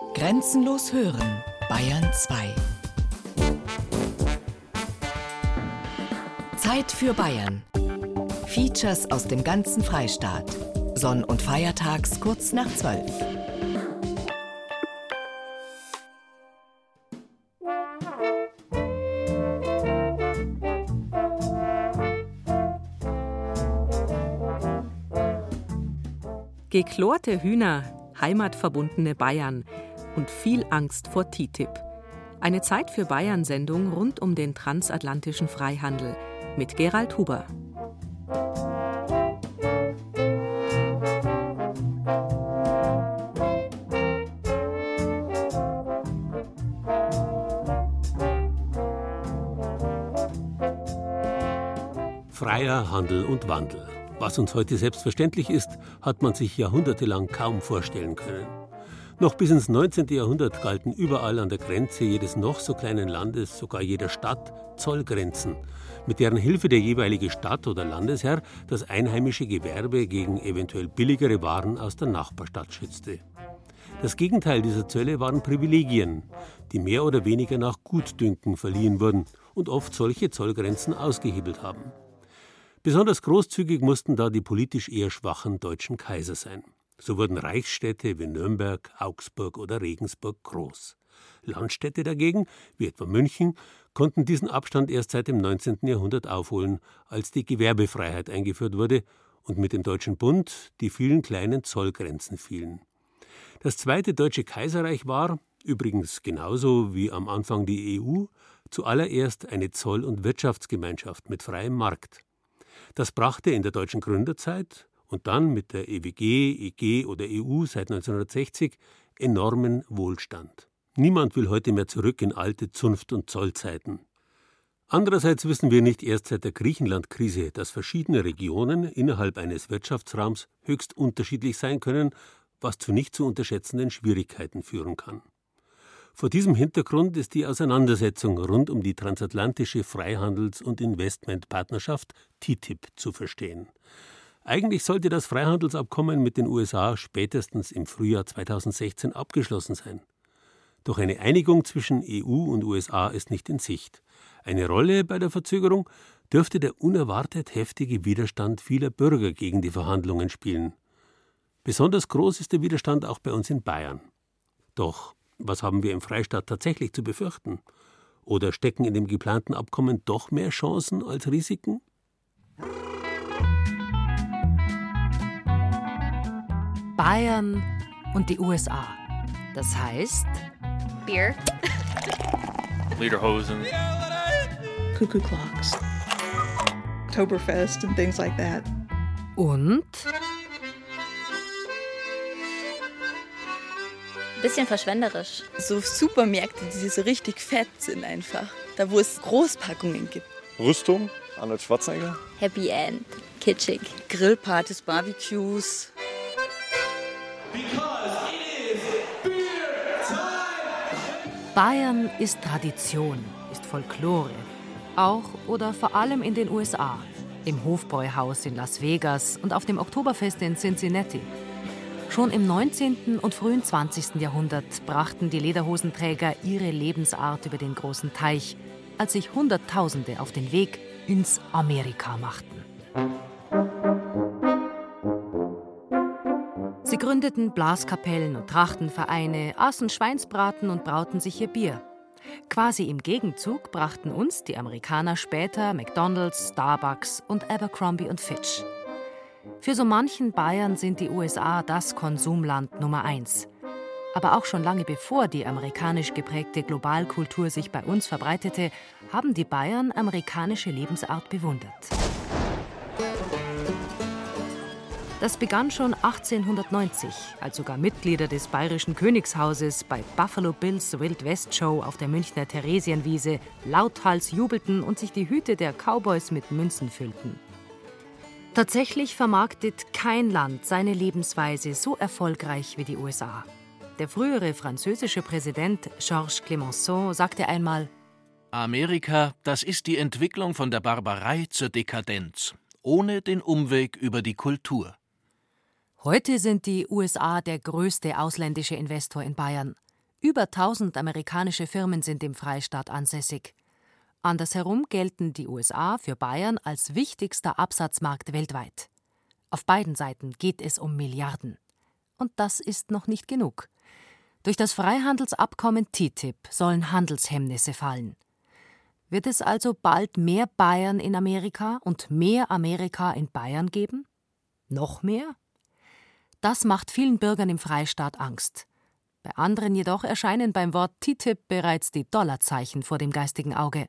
Grenzenlos hören, Bayern 2. Zeit für Bayern. Features aus dem ganzen Freistaat. Sonn- und Feiertags kurz nach 12. Geklorte Hühner, heimatverbundene Bayern und viel Angst vor TTIP. Eine Zeit für Bayern-Sendung rund um den transatlantischen Freihandel mit Gerald Huber. Freier Handel und Wandel. Was uns heute selbstverständlich ist, hat man sich jahrhundertelang kaum vorstellen können. Noch bis ins 19. Jahrhundert galten überall an der Grenze jedes noch so kleinen Landes, sogar jeder Stadt, Zollgrenzen, mit deren Hilfe der jeweilige Stadt oder Landesherr das einheimische Gewerbe gegen eventuell billigere Waren aus der Nachbarstadt schützte. Das Gegenteil dieser Zölle waren Privilegien, die mehr oder weniger nach Gutdünken verliehen wurden und oft solche Zollgrenzen ausgehebelt haben. Besonders großzügig mussten da die politisch eher schwachen deutschen Kaiser sein. So wurden Reichsstädte wie Nürnberg, Augsburg oder Regensburg groß. Landstädte dagegen, wie etwa München, konnten diesen Abstand erst seit dem 19. Jahrhundert aufholen, als die Gewerbefreiheit eingeführt wurde und mit dem Deutschen Bund die vielen kleinen Zollgrenzen fielen. Das Zweite Deutsche Kaiserreich war, übrigens genauso wie am Anfang die EU, zuallererst eine Zoll- und Wirtschaftsgemeinschaft mit freiem Markt. Das brachte in der deutschen Gründerzeit und dann mit der EWG, EG oder EU seit 1960 enormen Wohlstand. Niemand will heute mehr zurück in alte Zunft- und Zollzeiten. Andererseits wissen wir nicht erst seit der Griechenland-Krise, dass verschiedene Regionen innerhalb eines Wirtschaftsraums höchst unterschiedlich sein können, was zu nicht zu unterschätzenden Schwierigkeiten führen kann. Vor diesem Hintergrund ist die Auseinandersetzung rund um die transatlantische Freihandels- und Investmentpartnerschaft TTIP zu verstehen. Eigentlich sollte das Freihandelsabkommen mit den USA spätestens im Frühjahr 2016 abgeschlossen sein. Doch eine Einigung zwischen EU und USA ist nicht in Sicht. Eine Rolle bei der Verzögerung dürfte der unerwartet heftige Widerstand vieler Bürger gegen die Verhandlungen spielen. Besonders groß ist der Widerstand auch bei uns in Bayern. Doch was haben wir im Freistaat tatsächlich zu befürchten? Oder stecken in dem geplanten Abkommen doch mehr Chancen als Risiken? Bayern und die USA. Das heißt Bier, Lederhosen, cuckoo clocks, Oktoberfest, and things like that. und bisschen verschwenderisch. So Supermärkte, die so richtig fett sind einfach. Da, wo es Großpackungen gibt. Rüstung, Arnold Schwarzenegger. Happy End, kitschig. Grillpartys, Barbecues. Bayern ist Tradition, ist Folklore. Auch oder vor allem in den USA. Im Hofbräuhaus in Las Vegas und auf dem Oktoberfest in Cincinnati. Schon im 19. und frühen 20. Jahrhundert brachten die Lederhosenträger ihre Lebensart über den großen Teich, als sich Hunderttausende auf den Weg ins Amerika machten. Gründeten Blaskapellen und Trachtenvereine, aßen Schweinsbraten und brauten sich ihr Bier. Quasi im Gegenzug brachten uns die Amerikaner später McDonald's, Starbucks und Abercrombie und Fitch. Für so manchen Bayern sind die USA das Konsumland Nummer eins. Aber auch schon lange bevor die amerikanisch geprägte Globalkultur sich bei uns verbreitete, haben die Bayern amerikanische Lebensart bewundert. Das begann schon 1890, als sogar Mitglieder des bayerischen Königshauses bei Buffalo Bills Wild West Show auf der Münchner Theresienwiese lauthals jubelten und sich die Hüte der Cowboys mit Münzen füllten. Tatsächlich vermarktet kein Land seine Lebensweise so erfolgreich wie die USA. Der frühere französische Präsident Georges Clemenceau sagte einmal: Amerika, das ist die Entwicklung von der Barbarei zur Dekadenz, ohne den Umweg über die Kultur. Heute sind die USA der größte ausländische Investor in Bayern. Über 1000 amerikanische Firmen sind im Freistaat ansässig. Andersherum gelten die USA für Bayern als wichtigster Absatzmarkt weltweit. Auf beiden Seiten geht es um Milliarden. Und das ist noch nicht genug. Durch das Freihandelsabkommen TTIP sollen Handelshemmnisse fallen. Wird es also bald mehr Bayern in Amerika und mehr Amerika in Bayern geben? Noch mehr? Das macht vielen Bürgern im Freistaat Angst. Bei anderen jedoch erscheinen beim Wort TTIP bereits die Dollarzeichen vor dem geistigen Auge.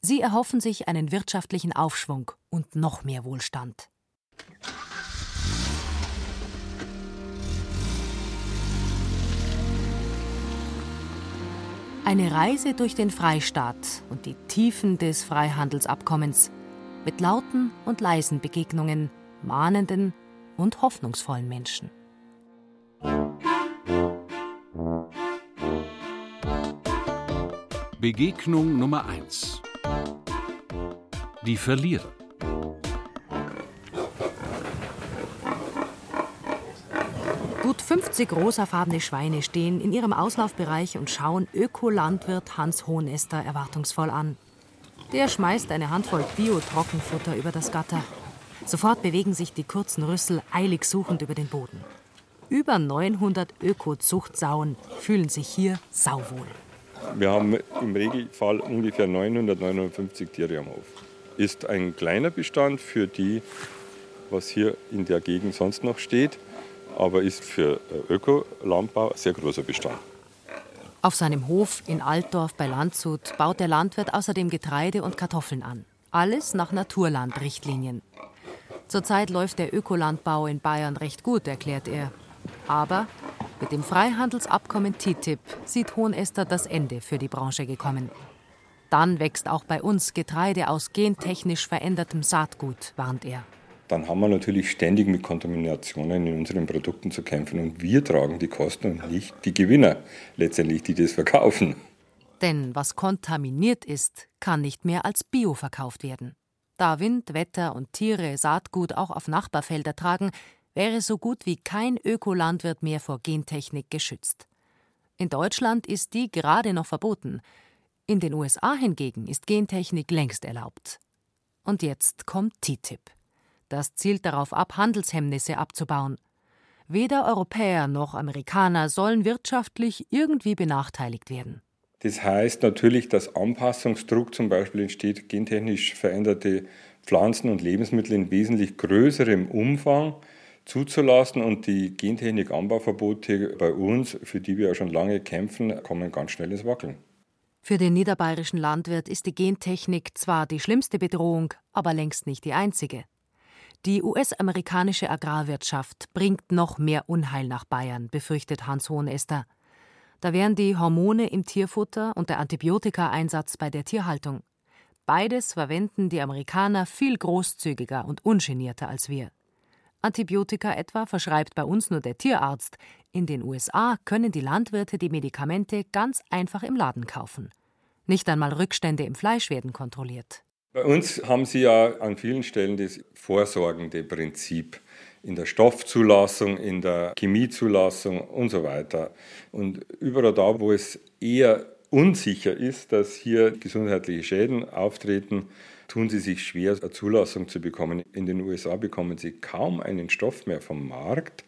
Sie erhoffen sich einen wirtschaftlichen Aufschwung und noch mehr Wohlstand. Eine Reise durch den Freistaat und die Tiefen des Freihandelsabkommens mit lauten und leisen Begegnungen, mahnenden und hoffnungsvollen Menschen. Begegnung Nummer 1 Die Verlierer Gut 50 rosafarbene Schweine stehen in ihrem Auslaufbereich und schauen Ökolandwirt Hans Hohnester erwartungsvoll an. Der schmeißt eine Handvoll Bio-Trockenfutter über das Gatter. Sofort bewegen sich die kurzen Rüssel eilig suchend über den Boden. Über 900 Öko-Zuchtsauen fühlen sich hier sauwohl. Wir haben im Regelfall ungefähr 900, 950 Tiere am Hof. Ist ein kleiner Bestand für die, was hier in der Gegend sonst noch steht, aber ist für Ökolandbau ein sehr großer Bestand. Auf seinem Hof in Altdorf bei Landshut baut der Landwirt außerdem Getreide und Kartoffeln an. Alles nach Naturlandrichtlinien. Zurzeit läuft der Ökolandbau in Bayern recht gut, erklärt er. Aber mit dem Freihandelsabkommen TTIP sieht Hohenester das Ende für die Branche gekommen. Dann wächst auch bei uns Getreide aus gentechnisch verändertem Saatgut, warnt er. Dann haben wir natürlich ständig mit Kontaminationen in unseren Produkten zu kämpfen und wir tragen die Kosten und nicht die Gewinner letztendlich, die das verkaufen. Denn was kontaminiert ist, kann nicht mehr als Bio verkauft werden. Da Wind, Wetter und Tiere Saatgut auch auf Nachbarfelder tragen, wäre so gut wie kein Ökolandwirt mehr vor Gentechnik geschützt. In Deutschland ist die gerade noch verboten. In den USA hingegen ist Gentechnik längst erlaubt. Und jetzt kommt TTIP. Das zielt darauf ab, Handelshemmnisse abzubauen. Weder Europäer noch Amerikaner sollen wirtschaftlich irgendwie benachteiligt werden. Das heißt natürlich, dass Anpassungsdruck zum Beispiel entsteht, gentechnisch veränderte Pflanzen und Lebensmittel in wesentlich größerem Umfang zuzulassen und die Gentechnik-Anbauverbote bei uns, für die wir ja schon lange kämpfen, kommen ganz schnell ins Wackeln. Für den niederbayerischen Landwirt ist die Gentechnik zwar die schlimmste Bedrohung, aber längst nicht die einzige. Die US-amerikanische Agrarwirtschaft bringt noch mehr Unheil nach Bayern, befürchtet Hans Hohenester. Da wären die Hormone im Tierfutter und der Antibiotikaeinsatz bei der Tierhaltung. Beides verwenden die Amerikaner viel großzügiger und ungenierter als wir. Antibiotika etwa verschreibt bei uns nur der Tierarzt. In den USA können die Landwirte die Medikamente ganz einfach im Laden kaufen. Nicht einmal Rückstände im Fleisch werden kontrolliert. Bei uns haben Sie ja an vielen Stellen das vorsorgende Prinzip in der Stoffzulassung, in der Chemiezulassung und so weiter. Und überall da, wo es eher unsicher ist, dass hier gesundheitliche Schäden auftreten, tun sie sich schwer, eine Zulassung zu bekommen. In den USA bekommen sie kaum einen Stoff mehr vom Markt,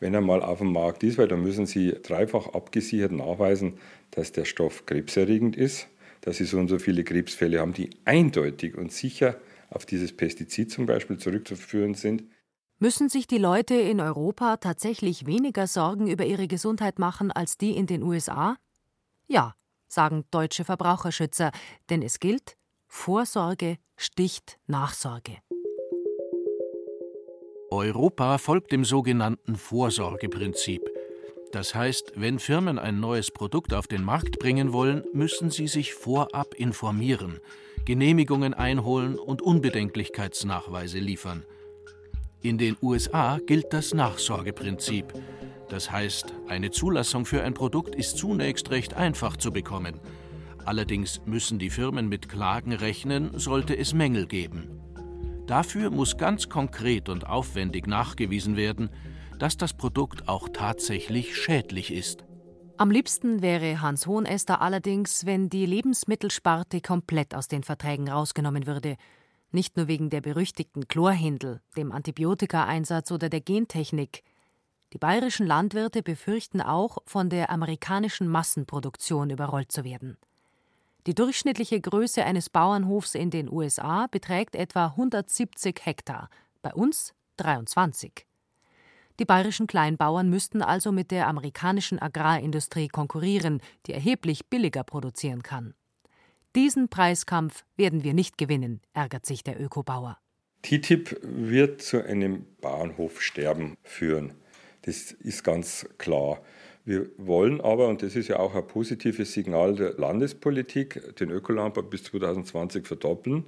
wenn er mal auf dem Markt ist, weil da müssen sie dreifach abgesichert nachweisen, dass der Stoff krebserregend ist, dass sie so und so viele Krebsfälle haben, die eindeutig und sicher auf dieses Pestizid zum Beispiel zurückzuführen sind. Müssen sich die Leute in Europa tatsächlich weniger Sorgen über ihre Gesundheit machen als die in den USA? Ja, sagen deutsche Verbraucherschützer, denn es gilt, Vorsorge sticht Nachsorge. Europa folgt dem sogenannten Vorsorgeprinzip. Das heißt, wenn Firmen ein neues Produkt auf den Markt bringen wollen, müssen sie sich vorab informieren, Genehmigungen einholen und Unbedenklichkeitsnachweise liefern. In den USA gilt das Nachsorgeprinzip. Das heißt, eine Zulassung für ein Produkt ist zunächst recht einfach zu bekommen. Allerdings müssen die Firmen mit Klagen rechnen, sollte es Mängel geben. Dafür muss ganz konkret und aufwendig nachgewiesen werden, dass das Produkt auch tatsächlich schädlich ist. Am liebsten wäre Hans Hohenester allerdings, wenn die Lebensmittelsparte komplett aus den Verträgen rausgenommen würde. Nicht nur wegen der berüchtigten Chlorhindel, dem Antibiotikaeinsatz oder der Gentechnik. Die bayerischen Landwirte befürchten auch, von der amerikanischen Massenproduktion überrollt zu werden. Die durchschnittliche Größe eines Bauernhofs in den USA beträgt etwa 170 Hektar, bei uns 23. Die bayerischen Kleinbauern müssten also mit der amerikanischen Agrarindustrie konkurrieren, die erheblich billiger produzieren kann. Diesen Preiskampf werden wir nicht gewinnen, ärgert sich der Ökobauer. TTIP wird zu einem Bauernhofsterben führen. Das ist ganz klar. Wir wollen aber, und das ist ja auch ein positives Signal der Landespolitik, den Ökolandbau bis 2020 verdoppeln.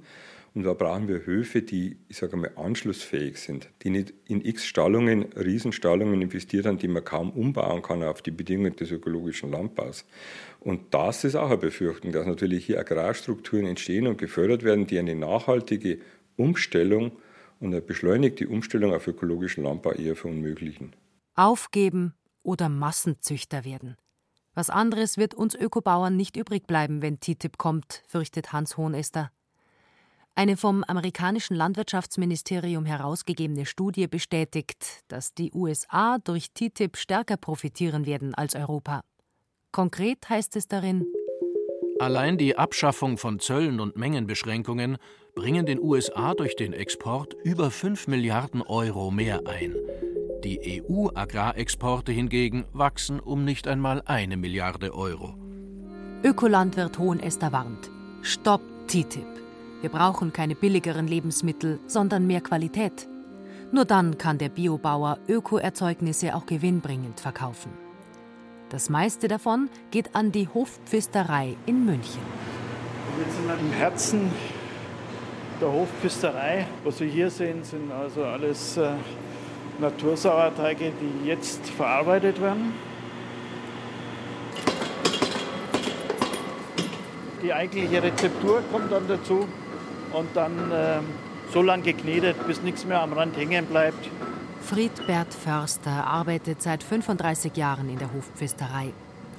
Und da brauchen wir Höfe, die, ich sage mal, anschlussfähig sind, die nicht in x Stallungen, Riesenstallungen investieren, die man kaum umbauen kann auf die Bedingungen des ökologischen Landbaus. Und das ist auch eine Befürchtung, dass natürlich hier Agrarstrukturen entstehen und gefördert werden, die eine nachhaltige Umstellung und eine beschleunigte Umstellung auf ökologischen Landbau eher verunmöglichen. Aufgeben oder Massenzüchter werden. Was anderes wird uns Ökobauern nicht übrig bleiben, wenn TTIP kommt, fürchtet Hans Hohenester. Eine vom amerikanischen Landwirtschaftsministerium herausgegebene Studie bestätigt, dass die USA durch TTIP stärker profitieren werden als Europa. Konkret heißt es darin, Allein die Abschaffung von Zöllen und Mengenbeschränkungen bringen den USA durch den Export über 5 Milliarden Euro mehr ein. Die EU-Agrarexporte hingegen wachsen um nicht einmal eine Milliarde Euro. Ökolandwirt Hohenester warnt: Stopp TTIP! Wir brauchen keine billigeren Lebensmittel, sondern mehr Qualität. Nur dann kann der Biobauer Ökoerzeugnisse auch gewinnbringend verkaufen. Das meiste davon geht an die Hofpfisterei in München. Wir sind im Herzen der Hofpfisterei. Was wir hier sehen, sind also alles äh, Natursauerteige, die jetzt verarbeitet werden. Die eigentliche Rezeptur kommt dann dazu und dann äh, so lange geknetet, bis nichts mehr am Rand hängen bleibt. Friedbert Förster arbeitet seit 35 Jahren in der Hofpfisterei.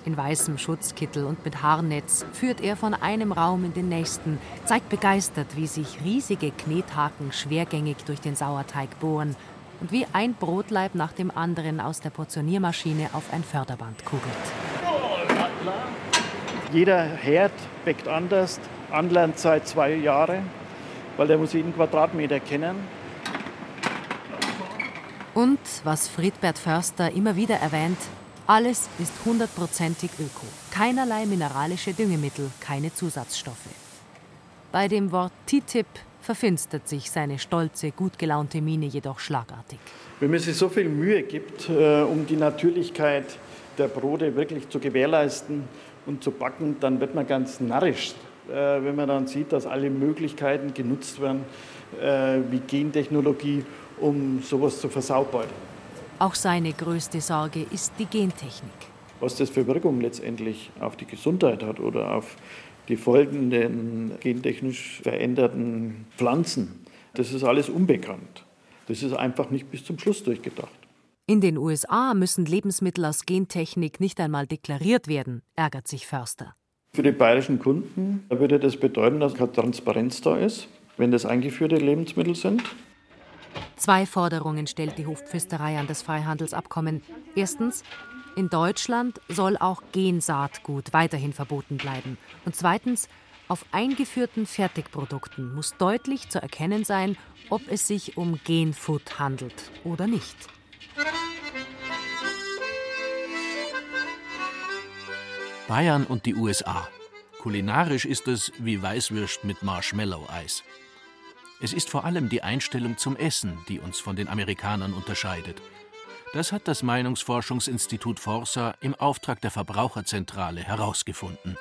In weißem Schutzkittel und mit Haarnetz führt er von einem Raum in den nächsten, zeigt begeistert, wie sich riesige Knethaken schwergängig durch den Sauerteig bohren und wie ein Brotleib nach dem anderen aus der Portioniermaschine auf ein Förderband kugelt. Jeder Herd bäckt anders, Anlernzeit zwei Jahre weil der muss jeden Quadratmeter kennen. Und, was Friedbert Förster immer wieder erwähnt, alles ist hundertprozentig öko. Keinerlei mineralische Düngemittel, keine Zusatzstoffe. Bei dem Wort TTIP verfinstert sich seine stolze, gut gelaunte Miene jedoch schlagartig. Wenn man sich so viel Mühe gibt, äh, um die Natürlichkeit der Brote wirklich zu gewährleisten und zu backen, dann wird man ganz narrisch wenn man dann sieht, dass alle Möglichkeiten genutzt werden, äh, wie Gentechnologie, um sowas zu versaubern. Auch seine größte Sorge ist die Gentechnik. Was das für Wirkung letztendlich auf die Gesundheit hat oder auf die folgenden gentechnisch veränderten Pflanzen, das ist alles unbekannt. Das ist einfach nicht bis zum Schluss durchgedacht. In den USA müssen Lebensmittel aus Gentechnik nicht einmal deklariert werden, ärgert sich Förster. Für die bayerischen Kunden würde das bedeuten, dass keine Transparenz da ist, wenn das eingeführte Lebensmittel sind. Zwei Forderungen stellt die Hofpfisterei an das Freihandelsabkommen. Erstens, in Deutschland soll auch Gensaatgut weiterhin verboten bleiben. Und zweitens, auf eingeführten Fertigprodukten muss deutlich zu erkennen sein, ob es sich um Genfood handelt oder nicht. Bayern und die USA. Kulinarisch ist es wie Weißwürst mit Marshmallow-Eis. Es ist vor allem die Einstellung zum Essen, die uns von den Amerikanern unterscheidet. Das hat das Meinungsforschungsinstitut Forsa im Auftrag der Verbraucherzentrale herausgefunden.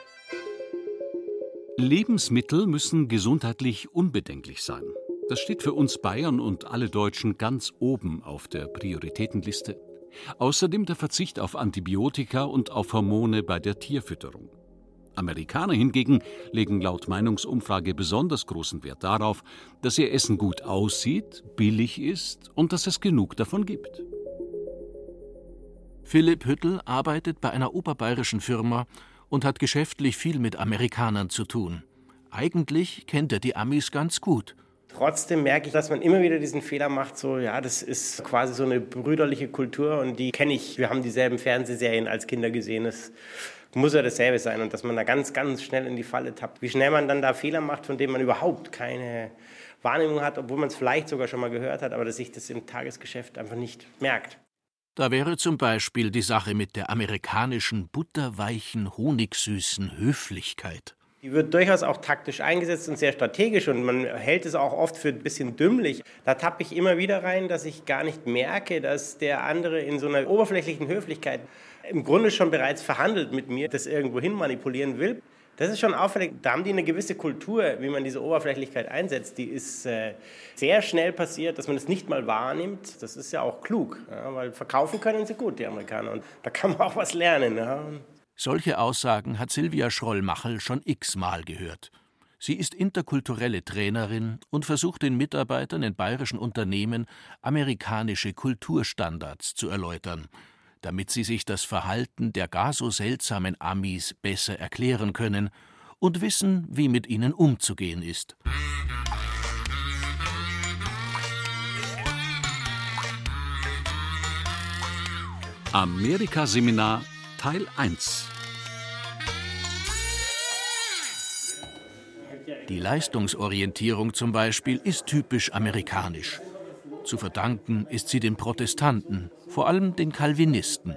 Lebensmittel müssen gesundheitlich unbedenklich sein. Das steht für uns Bayern und alle Deutschen ganz oben auf der Prioritätenliste. Außerdem der Verzicht auf Antibiotika und auf Hormone bei der Tierfütterung. Amerikaner hingegen legen laut Meinungsumfrage besonders großen Wert darauf, dass ihr Essen gut aussieht, billig ist und dass es genug davon gibt. Philipp Hüttel arbeitet bei einer oberbayerischen Firma und hat geschäftlich viel mit Amerikanern zu tun. Eigentlich kennt er die Amis ganz gut. Trotzdem merke ich, dass man immer wieder diesen Fehler macht, so, ja, das ist quasi so eine brüderliche Kultur und die kenne ich. Wir haben dieselben Fernsehserien als Kinder gesehen. Es muss ja dasselbe sein und dass man da ganz, ganz schnell in die Falle tappt. Wie schnell man dann da Fehler macht, von denen man überhaupt keine Wahrnehmung hat, obwohl man es vielleicht sogar schon mal gehört hat, aber dass sich das im Tagesgeschäft einfach nicht merkt. Da wäre zum Beispiel die Sache mit der amerikanischen butterweichen, honigsüßen Höflichkeit. Die wird durchaus auch taktisch eingesetzt und sehr strategisch und man hält es auch oft für ein bisschen dümmlich. Da tappe ich immer wieder rein, dass ich gar nicht merke, dass der andere in so einer oberflächlichen Höflichkeit im Grunde schon bereits verhandelt mit mir, das irgendwo hin manipulieren will. Das ist schon auffällig. Da haben die eine gewisse Kultur, wie man diese Oberflächlichkeit einsetzt. Die ist äh, sehr schnell passiert, dass man es nicht mal wahrnimmt. Das ist ja auch klug, ja, weil verkaufen können sie gut, die Amerikaner. Und da kann man auch was lernen. Ja. Solche Aussagen hat Silvia Schroll-Machel schon x-mal gehört. Sie ist interkulturelle Trainerin und versucht den Mitarbeitern in bayerischen Unternehmen amerikanische Kulturstandards zu erläutern – damit sie sich das Verhalten der gar so seltsamen Amis besser erklären können und wissen, wie mit ihnen umzugehen ist. Amerika-Seminar Teil 1 Die Leistungsorientierung zum Beispiel ist typisch amerikanisch. Zu verdanken ist sie den Protestanten, vor allem den Calvinisten.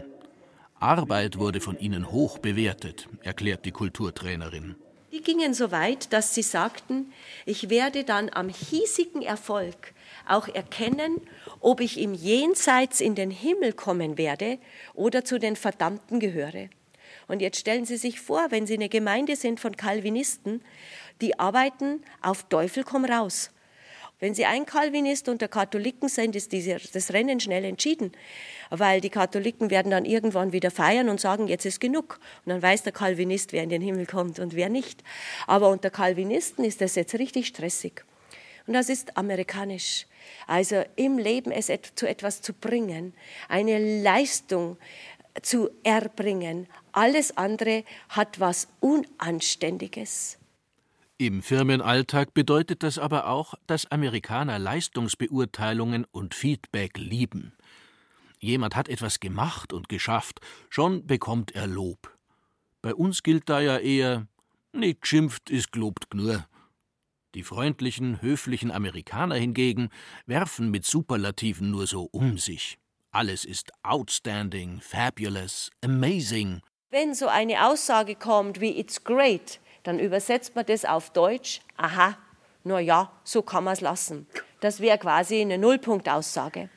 Arbeit wurde von ihnen hoch bewertet, erklärt die Kulturtrainerin. Die gingen so weit, dass sie sagten, ich werde dann am hiesigen Erfolg auch erkennen, ob ich im Jenseits in den Himmel kommen werde oder zu den Verdammten gehöre. Und jetzt stellen Sie sich vor, wenn Sie eine Gemeinde sind von Calvinisten, die arbeiten auf Teufel komm raus. Wenn Sie ein Calvinist unter Katholiken sind, ist das Rennen schnell entschieden, weil die Katholiken werden dann irgendwann wieder feiern und sagen, jetzt ist genug. Und dann weiß der Calvinist, wer in den Himmel kommt und wer nicht. Aber unter Calvinisten ist das jetzt richtig stressig. Und das ist amerikanisch. Also im Leben es zu etwas zu bringen, eine Leistung zu erbringen. Alles andere hat was Unanständiges. Im Firmenalltag bedeutet das aber auch, dass Amerikaner Leistungsbeurteilungen und Feedback lieben. Jemand hat etwas gemacht und geschafft, schon bekommt er Lob. Bei uns gilt da ja eher, nicht geschimpft ist gelobt gnur. Die freundlichen, höflichen Amerikaner hingegen werfen mit Superlativen nur so um sich. Alles ist outstanding, fabulous, amazing. Wenn so eine Aussage kommt wie It's great, dann übersetzt man das auf Deutsch, aha, na ja, so kann man es lassen. Das wäre quasi eine Nullpunktaussage.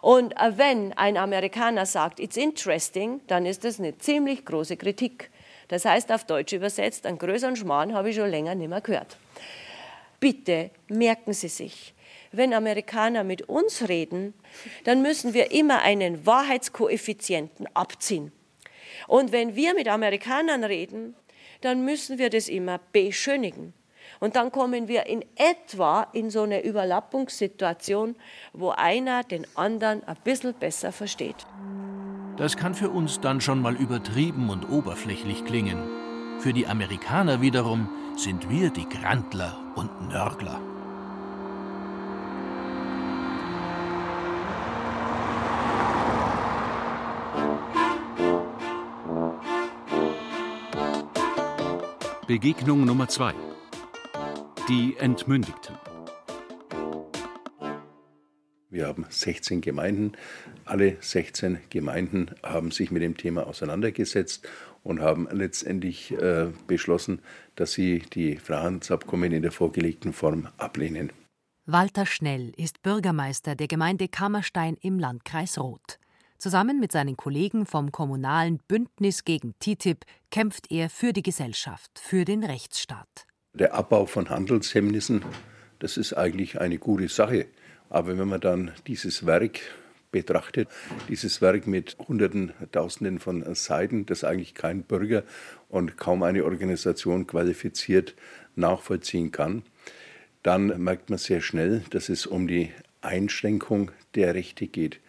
Und äh, wenn ein Amerikaner sagt, it's interesting, dann ist das eine ziemlich große Kritik. Das heißt auf Deutsch übersetzt, einen größeren Schmarrn habe ich schon länger nicht mehr gehört. Bitte merken Sie sich, wenn Amerikaner mit uns reden, dann müssen wir immer einen Wahrheitskoeffizienten abziehen. Und wenn wir mit Amerikanern reden, dann müssen wir das immer beschönigen. Und dann kommen wir in etwa in so eine Überlappungssituation, wo einer den anderen ein bisschen besser versteht. Das kann für uns dann schon mal übertrieben und oberflächlich klingen. Für die Amerikaner wiederum sind wir die Grandler und Nörgler. Begegnung Nummer 2 Die Entmündigten Wir haben 16 Gemeinden. Alle 16 Gemeinden haben sich mit dem Thema auseinandergesetzt und haben letztendlich äh, beschlossen, dass sie die Freihandelsabkommen in der vorgelegten Form ablehnen. Walter Schnell ist Bürgermeister der Gemeinde Kammerstein im Landkreis Roth. Zusammen mit seinen Kollegen vom kommunalen Bündnis gegen TTIP kämpft er für die Gesellschaft, für den Rechtsstaat. Der Abbau von Handelshemmnissen, das ist eigentlich eine gute Sache. Aber wenn man dann dieses Werk betrachtet, dieses Werk mit Hunderten, Tausenden von Seiten, das eigentlich kein Bürger und kaum eine Organisation qualifiziert nachvollziehen kann, dann merkt man sehr schnell, dass es um die Einschränkung der Rechte geht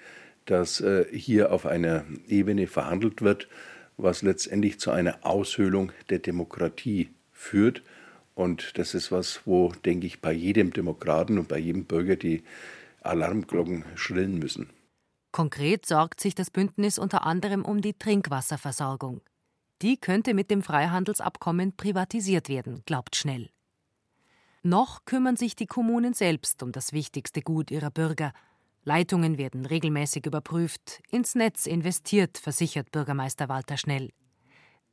dass äh, hier auf einer Ebene verhandelt wird, was letztendlich zu einer Aushöhlung der Demokratie führt. Und das ist was, wo, denke ich, bei jedem Demokraten und bei jedem Bürger die Alarmglocken schrillen müssen. Konkret sorgt sich das Bündnis unter anderem um die Trinkwasserversorgung. Die könnte mit dem Freihandelsabkommen privatisiert werden, glaubt Schnell. Noch kümmern sich die Kommunen selbst um das wichtigste Gut ihrer Bürger. Leitungen werden regelmäßig überprüft, ins Netz investiert, versichert Bürgermeister Walter Schnell.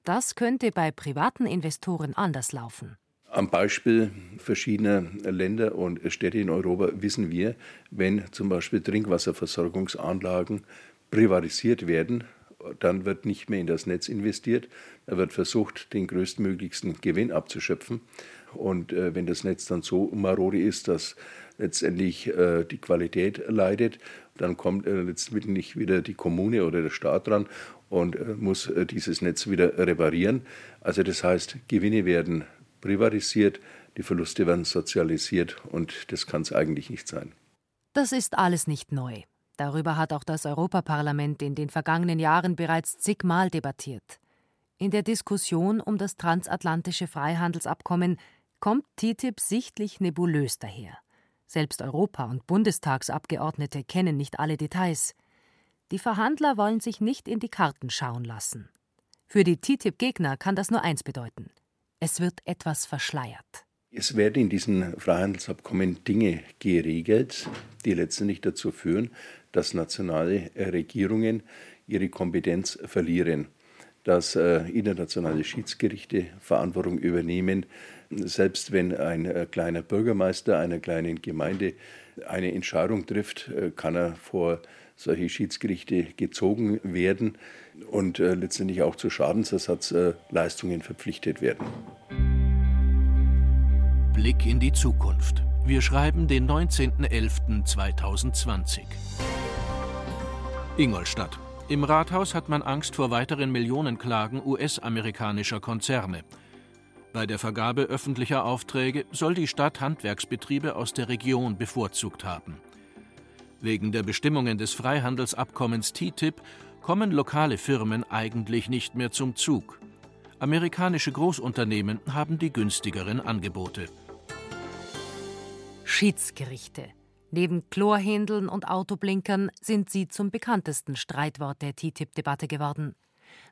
Das könnte bei privaten Investoren anders laufen. Am Beispiel verschiedener Länder und Städte in Europa wissen wir, wenn zum Beispiel Trinkwasserversorgungsanlagen privatisiert werden, dann wird nicht mehr in das Netz investiert, da wird versucht, den größtmöglichsten Gewinn abzuschöpfen. Und äh, wenn das Netz dann so marode ist, dass letztendlich äh, die Qualität leidet, dann kommt äh, letztendlich wieder die Kommune oder der Staat dran und äh, muss äh, dieses Netz wieder reparieren. Also das heißt, Gewinne werden privatisiert, die Verluste werden sozialisiert und das kann es eigentlich nicht sein. Das ist alles nicht neu. Darüber hat auch das Europaparlament in den vergangenen Jahren bereits zigmal debattiert. In der Diskussion um das transatlantische Freihandelsabkommen kommt TTIP sichtlich nebulös daher. Selbst Europa- und Bundestagsabgeordnete kennen nicht alle Details. Die Verhandler wollen sich nicht in die Karten schauen lassen. Für die TTIP-Gegner kann das nur eins bedeuten. Es wird etwas verschleiert. Es werden in diesen Freihandelsabkommen Dinge geregelt, die letztendlich dazu führen, dass nationale Regierungen ihre Kompetenz verlieren, dass äh, internationale Schiedsgerichte Verantwortung übernehmen. Selbst wenn ein äh, kleiner Bürgermeister einer kleinen Gemeinde eine Entscheidung trifft, äh, kann er vor solche Schiedsgerichte gezogen werden und äh, letztendlich auch zu Schadensersatzleistungen verpflichtet werden. Blick in die Zukunft. Wir schreiben den 19.11.2020. Ingolstadt. Im Rathaus hat man Angst vor weiteren Millionenklagen US-amerikanischer Konzerne. Bei der Vergabe öffentlicher Aufträge soll die Stadt Handwerksbetriebe aus der Region bevorzugt haben. Wegen der Bestimmungen des Freihandelsabkommens TTIP kommen lokale Firmen eigentlich nicht mehr zum Zug. Amerikanische Großunternehmen haben die günstigeren Angebote. Schiedsgerichte. Neben Chlorhändeln und Autoblinkern sind sie zum bekanntesten Streitwort der TTIP-Debatte geworden.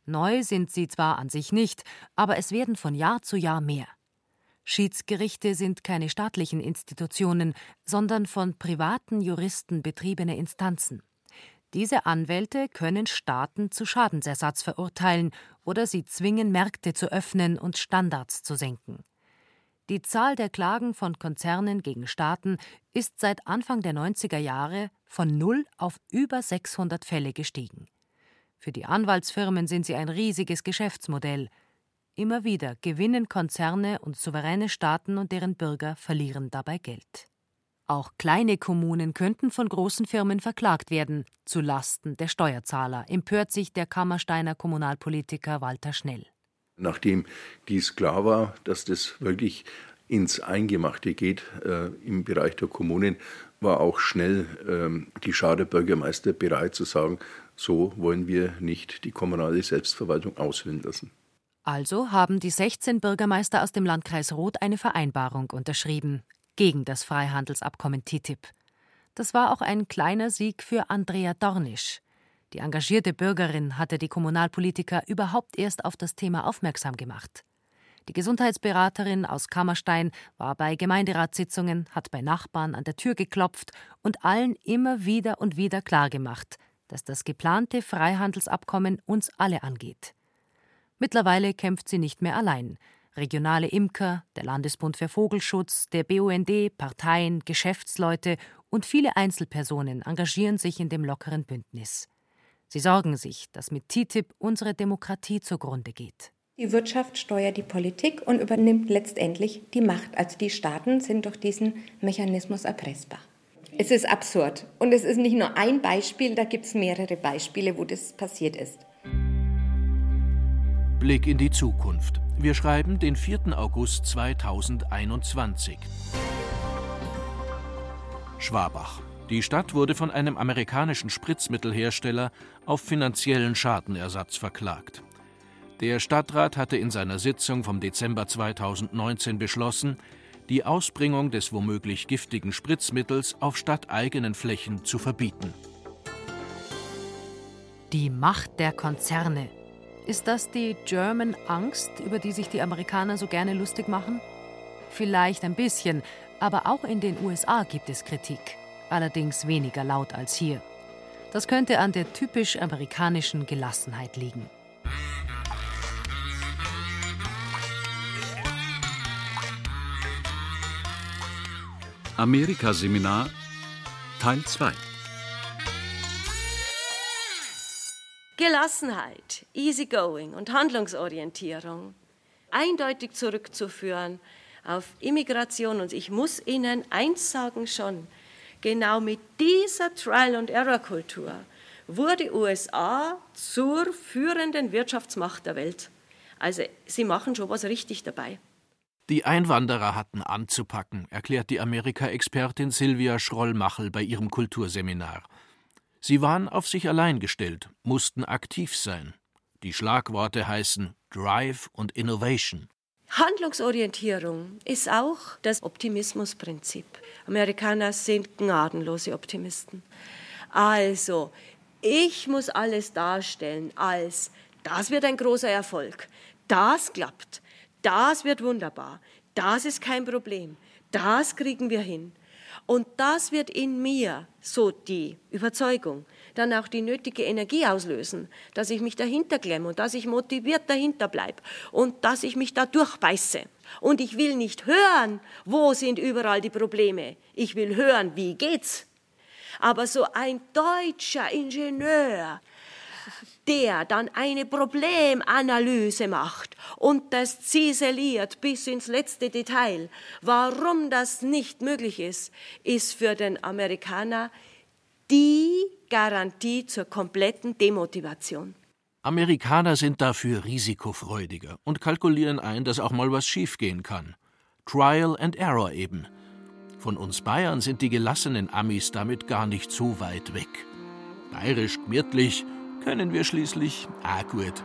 Neu sind sie zwar an sich nicht, aber es werden von Jahr zu Jahr mehr. Schiedsgerichte sind keine staatlichen Institutionen, sondern von privaten Juristen betriebene Instanzen. Diese Anwälte können Staaten zu Schadensersatz verurteilen oder sie zwingen, Märkte zu öffnen und Standards zu senken. Die Zahl der Klagen von Konzernen gegen Staaten ist seit Anfang der 90er Jahre von null auf über 600 Fälle gestiegen. Für die Anwaltsfirmen sind sie ein riesiges Geschäftsmodell. Immer wieder gewinnen Konzerne und souveräne Staaten und deren Bürger verlieren dabei Geld. Auch kleine Kommunen könnten von großen Firmen verklagt werden, zu Lasten der Steuerzahler, empört sich der Kammersteiner Kommunalpolitiker Walter Schnell. Nachdem dies klar war, dass das wirklich ins Eingemachte geht äh, im Bereich der Kommunen, war auch schnell ähm, die Schade Bürgermeister bereit zu sagen, so wollen wir nicht die kommunale Selbstverwaltung aushöhlen lassen. Also haben die 16 Bürgermeister aus dem Landkreis Roth eine Vereinbarung unterschrieben gegen das Freihandelsabkommen TTIP. Das war auch ein kleiner Sieg für Andrea Dornisch. Die engagierte Bürgerin hatte die Kommunalpolitiker überhaupt erst auf das Thema aufmerksam gemacht. Die Gesundheitsberaterin aus Kammerstein war bei Gemeinderatssitzungen, hat bei Nachbarn an der Tür geklopft und allen immer wieder und wieder klargemacht, dass das geplante Freihandelsabkommen uns alle angeht. Mittlerweile kämpft sie nicht mehr allein. Regionale Imker, der Landesbund für Vogelschutz, der BUND, Parteien, Geschäftsleute und viele Einzelpersonen engagieren sich in dem lockeren Bündnis. Sie sorgen sich, dass mit TTIP unsere Demokratie zugrunde geht. Die Wirtschaft steuert die Politik und übernimmt letztendlich die Macht. Also die Staaten sind durch diesen Mechanismus erpressbar. Es ist absurd. Und es ist nicht nur ein Beispiel, da gibt es mehrere Beispiele, wo das passiert ist. Blick in die Zukunft. Wir schreiben den 4. August 2021. Schwabach. Die Stadt wurde von einem amerikanischen Spritzmittelhersteller auf finanziellen Schadenersatz verklagt. Der Stadtrat hatte in seiner Sitzung vom Dezember 2019 beschlossen, die Ausbringung des womöglich giftigen Spritzmittels auf stadteigenen Flächen zu verbieten. Die Macht der Konzerne. Ist das die German Angst, über die sich die Amerikaner so gerne lustig machen? Vielleicht ein bisschen, aber auch in den USA gibt es Kritik, allerdings weniger laut als hier. Das könnte an der typisch amerikanischen Gelassenheit liegen. Amerika-Seminar Teil 2 Gelassenheit, Easygoing und Handlungsorientierung eindeutig zurückzuführen auf Immigration. Und ich muss Ihnen eins sagen schon, genau mit dieser Trial-and-Error-Kultur wurde USA zur führenden Wirtschaftsmacht der Welt. Also sie machen schon was richtig dabei. Die Einwanderer hatten anzupacken, erklärt die Amerika-Expertin Silvia Schroll-Machel bei ihrem Kulturseminar. Sie waren auf sich allein gestellt, mussten aktiv sein. Die Schlagworte heißen Drive und Innovation. Handlungsorientierung ist auch das Optimismusprinzip. Amerikaner sind gnadenlose Optimisten. Also, ich muss alles darstellen als, das wird ein großer Erfolg, das klappt, das wird wunderbar, das ist kein Problem, das kriegen wir hin. Und das wird in mir, so die Überzeugung, dann auch die nötige Energie auslösen, dass ich mich dahinter klemme und dass ich motiviert dahinter bleibe und dass ich mich da durchbeiße. Und ich will nicht hören, wo sind überall die Probleme. Ich will hören, wie geht's. Aber so ein deutscher Ingenieur, der dann eine Problemanalyse macht und das ziseliert bis ins letzte Detail. Warum das nicht möglich ist, ist für den Amerikaner die Garantie zur kompletten Demotivation. Amerikaner sind dafür risikofreudiger und kalkulieren ein, dass auch mal was schiefgehen kann. Trial and Error eben. Von uns Bayern sind die gelassenen Amis damit gar nicht so weit weg. Bayerisch gemütlich, können wir schließlich auch gut.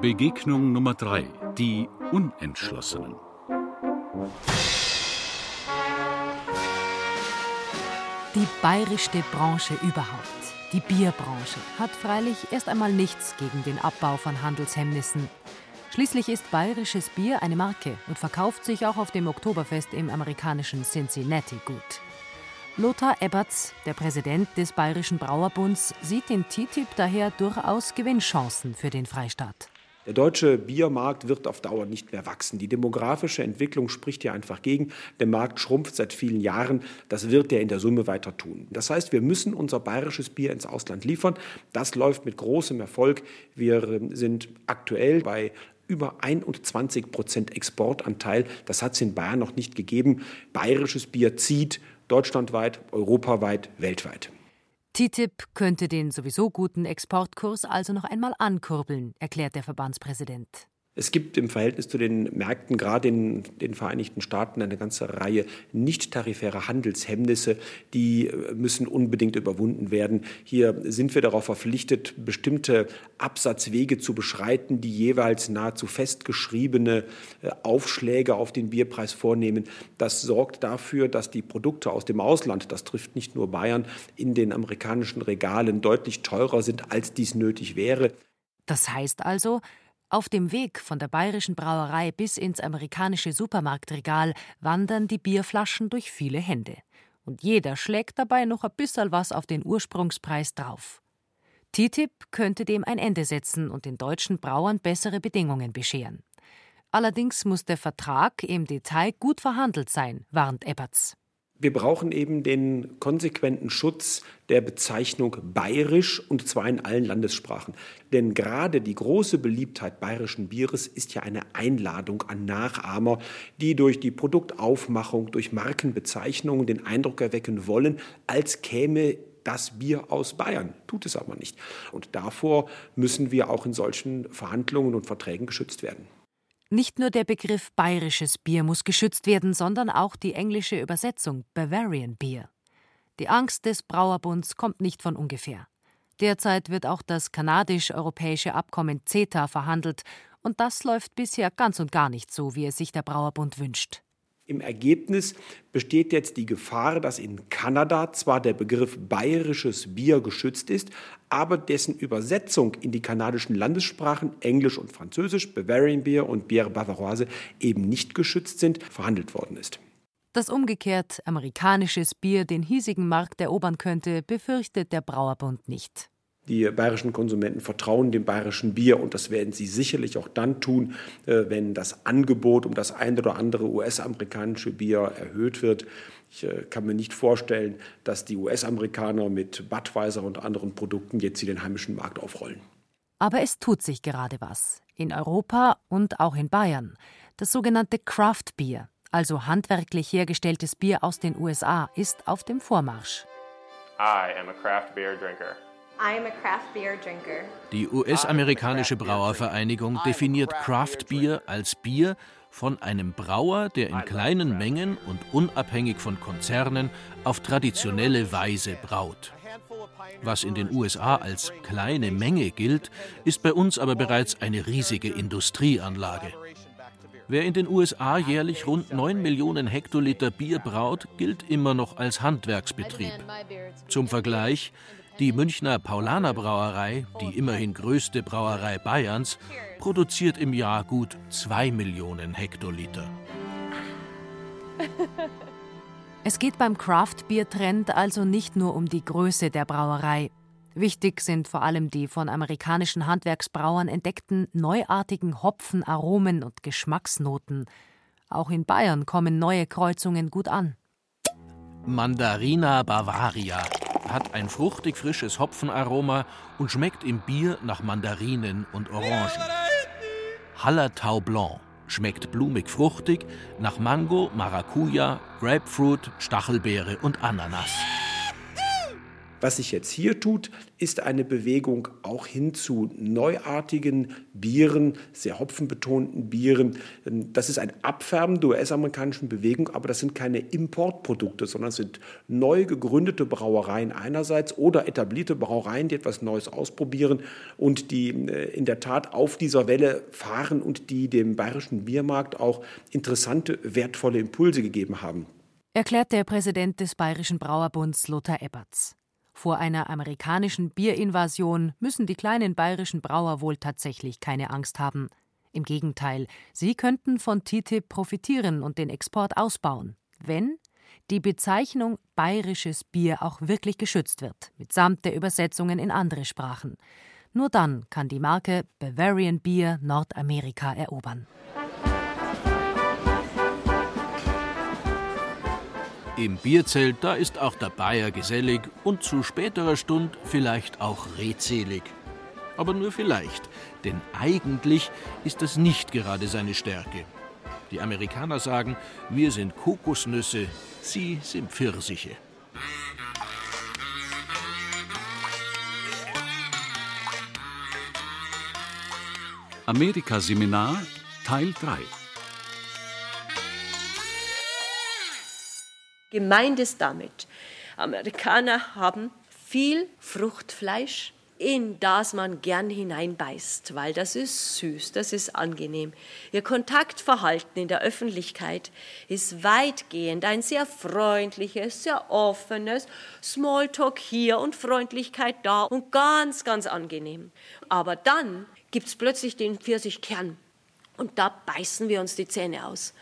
Begegnung Nummer 3. Die Unentschlossenen. Die bayerischste Branche überhaupt, die Bierbranche, hat freilich erst einmal nichts gegen den Abbau von Handelshemmnissen. Schließlich ist bayerisches Bier eine Marke und verkauft sich auch auf dem Oktoberfest im amerikanischen Cincinnati gut. Lothar Eberts, der Präsident des Bayerischen Brauerbunds, sieht in TTIP daher durchaus Gewinnchancen für den Freistaat. Der deutsche Biermarkt wird auf Dauer nicht mehr wachsen. Die demografische Entwicklung spricht hier einfach gegen. Der Markt schrumpft seit vielen Jahren. Das wird er in der Summe weiter tun. Das heißt, wir müssen unser bayerisches Bier ins Ausland liefern. Das läuft mit großem Erfolg. Wir sind aktuell bei über 21 Prozent Exportanteil. Das hat es in Bayern noch nicht gegeben. Bayerisches Bier zieht deutschlandweit, europaweit, weltweit. TTIP könnte den sowieso guten Exportkurs also noch einmal ankurbeln, erklärt der Verbandspräsident. Es gibt im Verhältnis zu den Märkten, gerade in den Vereinigten Staaten, eine ganze Reihe nicht-tarifärer Handelshemmnisse, die äh, müssen unbedingt überwunden werden. Hier sind wir darauf verpflichtet, bestimmte Absatzwege zu beschreiten, die jeweils nahezu festgeschriebene äh, Aufschläge auf den Bierpreis vornehmen. Das sorgt dafür, dass die Produkte aus dem Ausland, das trifft nicht nur Bayern, in den amerikanischen Regalen deutlich teurer sind, als dies nötig wäre. Das heißt also, auf dem Weg von der bayerischen Brauerei bis ins amerikanische Supermarktregal wandern die Bierflaschen durch viele Hände. Und jeder schlägt dabei noch ein bisschen was auf den Ursprungspreis drauf. TTIP könnte dem ein Ende setzen und den deutschen Brauern bessere Bedingungen bescheren. Allerdings muss der Vertrag im Detail gut verhandelt sein, warnt Eberts. Wir brauchen eben den konsequenten Schutz der Bezeichnung bayerisch und zwar in allen Landessprachen. Denn gerade die große Beliebtheit bayerischen Bieres ist ja eine Einladung an Nachahmer, die durch die Produktaufmachung, durch Markenbezeichnungen den Eindruck erwecken wollen, als käme das Bier aus Bayern, tut es aber nicht. Und davor müssen wir auch in solchen Verhandlungen und Verträgen geschützt werden. Nicht nur der Begriff bayerisches Bier muss geschützt werden, sondern auch die englische Übersetzung Bavarian Beer. Die Angst des Brauerbunds kommt nicht von ungefähr. Derzeit wird auch das kanadisch-europäische Abkommen CETA verhandelt, und das läuft bisher ganz und gar nicht so, wie es sich der Brauerbund wünscht. Im Ergebnis besteht jetzt die Gefahr, dass in Kanada zwar der Begriff bayerisches Bier geschützt ist, aber dessen Übersetzung in die kanadischen Landessprachen Englisch und Französisch, Bavarian Beer und Bière Bavaroise eben nicht geschützt sind, verhandelt worden ist. Dass umgekehrt amerikanisches Bier den hiesigen Markt erobern könnte, befürchtet der Brauerbund nicht. Die bayerischen Konsumenten vertrauen dem bayerischen Bier und das werden sie sicherlich auch dann tun, äh, wenn das Angebot um das ein oder andere US-amerikanische Bier erhöht wird. Ich äh, kann mir nicht vorstellen, dass die US-Amerikaner mit Budweiser und anderen Produkten jetzt hier den heimischen Markt aufrollen. Aber es tut sich gerade was. In Europa und auch in Bayern. Das sogenannte Craft Beer, also handwerklich hergestelltes Bier aus den USA, ist auf dem Vormarsch. I am a craft beer drinker. Die US-amerikanische Brauervereinigung definiert Craft Beer als Bier von einem Brauer, der in kleinen Mengen und unabhängig von Konzernen auf traditionelle Weise braut. Was in den USA als kleine Menge gilt, ist bei uns aber bereits eine riesige Industrieanlage. Wer in den USA jährlich rund 9 Millionen Hektoliter Bier braut, gilt immer noch als Handwerksbetrieb. Zum Vergleich, die Münchner Paulaner Brauerei, die immerhin größte Brauerei Bayerns, produziert im Jahr gut 2 Millionen Hektoliter. Es geht beim Craft-Bier-Trend also nicht nur um die Größe der Brauerei. Wichtig sind vor allem die von amerikanischen Handwerksbrauern entdeckten neuartigen Hopfen, Aromen und Geschmacksnoten. Auch in Bayern kommen neue Kreuzungen gut an. Mandarina Bavaria hat ein fruchtig frisches Hopfenaroma und schmeckt im Bier nach Mandarinen und Orangen. Hallertau Blanc schmeckt blumig fruchtig nach Mango, Maracuja, Grapefruit, Stachelbeere und Ananas. Was sich jetzt hier tut, ist eine Bewegung auch hin zu neuartigen Bieren, sehr hopfenbetonten Bieren. Das ist ein Abfärben der US-amerikanischen Bewegung, aber das sind keine Importprodukte, sondern sind neu gegründete Brauereien einerseits oder etablierte Brauereien, die etwas Neues ausprobieren und die äh, in der Tat auf dieser Welle fahren und die dem bayerischen Biermarkt auch interessante, wertvolle Impulse gegeben haben. Erklärt der Präsident des Bayerischen Brauerbunds Lothar Eberts. Vor einer amerikanischen Bierinvasion müssen die kleinen bayerischen Brauer wohl tatsächlich keine Angst haben. Im Gegenteil, sie könnten von TTIP profitieren und den Export ausbauen, wenn die Bezeichnung bayerisches Bier auch wirklich geschützt wird, mitsamt der Übersetzungen in andere Sprachen. Nur dann kann die Marke Bavarian Beer Nordamerika erobern. Im Bierzelt, da ist auch der Bayer gesellig und zu späterer Stund vielleicht auch redselig. Aber nur vielleicht, denn eigentlich ist das nicht gerade seine Stärke. Die Amerikaner sagen, wir sind Kokosnüsse, sie sind Pfirsiche. Amerika-Seminar Teil 3 Gemeint ist damit, Amerikaner haben viel Fruchtfleisch, in das man gern hineinbeißt, weil das ist süß, das ist angenehm. Ihr Kontaktverhalten in der Öffentlichkeit ist weitgehend ein sehr freundliches, sehr offenes, Smalltalk hier und Freundlichkeit da und ganz, ganz angenehm. Aber dann gibt es plötzlich den Pfirsichkern und da beißen wir uns die Zähne aus